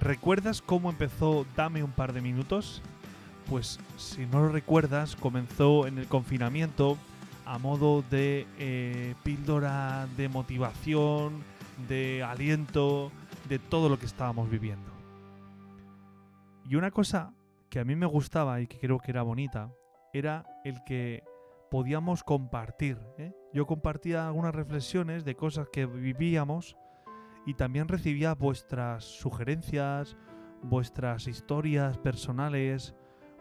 ¿Recuerdas cómo empezó Dame un par de minutos? Pues si no lo recuerdas, comenzó en el confinamiento a modo de eh, píldora de motivación, de aliento, de todo lo que estábamos viviendo. Y una cosa que a mí me gustaba y que creo que era bonita era el que podíamos compartir. ¿eh? Yo compartía algunas reflexiones de cosas que vivíamos y también recibía vuestras sugerencias, vuestras historias personales,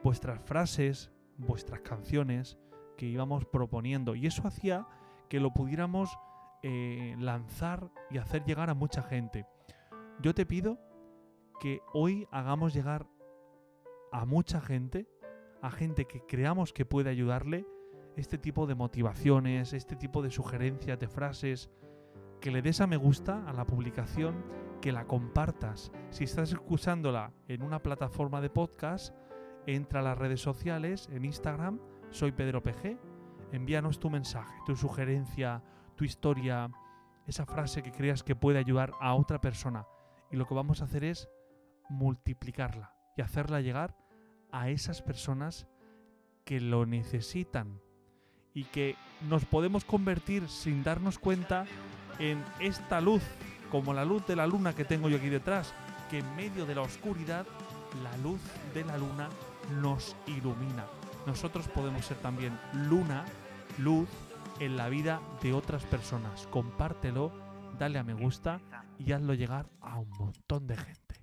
vuestras frases, vuestras canciones que íbamos proponiendo. Y eso hacía que lo pudiéramos eh, lanzar y hacer llegar a mucha gente. Yo te pido que hoy hagamos llegar a mucha gente, a gente que creamos que puede ayudarle, este tipo de motivaciones, este tipo de sugerencias, de frases, que le des a me gusta a la publicación, que la compartas. Si estás escuchándola en una plataforma de podcast, entra a las redes sociales, en Instagram, soy Pedro PG, envíanos tu mensaje, tu sugerencia, tu historia, esa frase que creas que puede ayudar a otra persona. Y lo que vamos a hacer es multiplicarla y hacerla llegar a esas personas que lo necesitan y que nos podemos convertir sin darnos cuenta en esta luz, como la luz de la luna que tengo yo aquí detrás, que en medio de la oscuridad, la luz de la luna nos ilumina. Nosotros podemos ser también luna, luz en la vida de otras personas. Compártelo, dale a me gusta y hazlo llegar a un montón de gente.